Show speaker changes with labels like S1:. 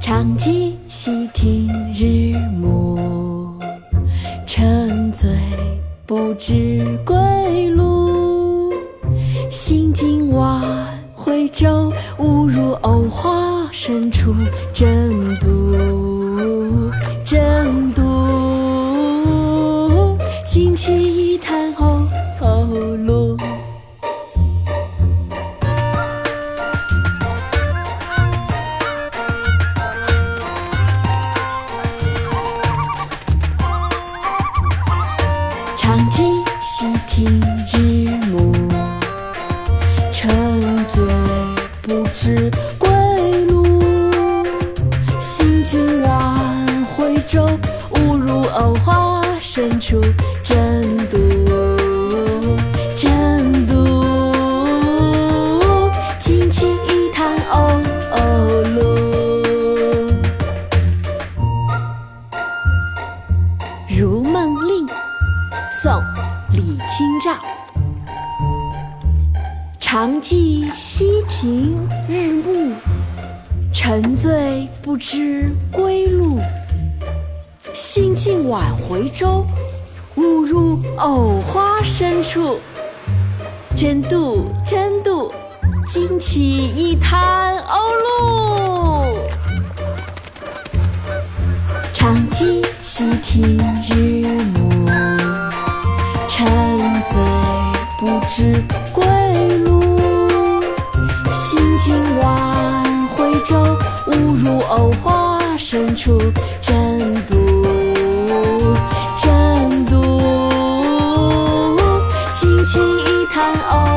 S1: 长记溪亭日暮，沉醉不知归路。兴尽晚回舟，误入藕花深处，争渡，争渡。惊起一滩鸥。忘记细听日暮，沉醉不知归路。行经晚回舟，误入藕花深处，争渡，宋·李清照。长记溪亭日暮，沉醉不知归路。兴尽晚回舟，误入藕花深处。争渡，争渡，惊起一滩鸥鹭。长记溪亭日暮，不知归路。行尽晚回舟，误入藕花深处，争渡，争渡。轻轻一滩鸥鹭。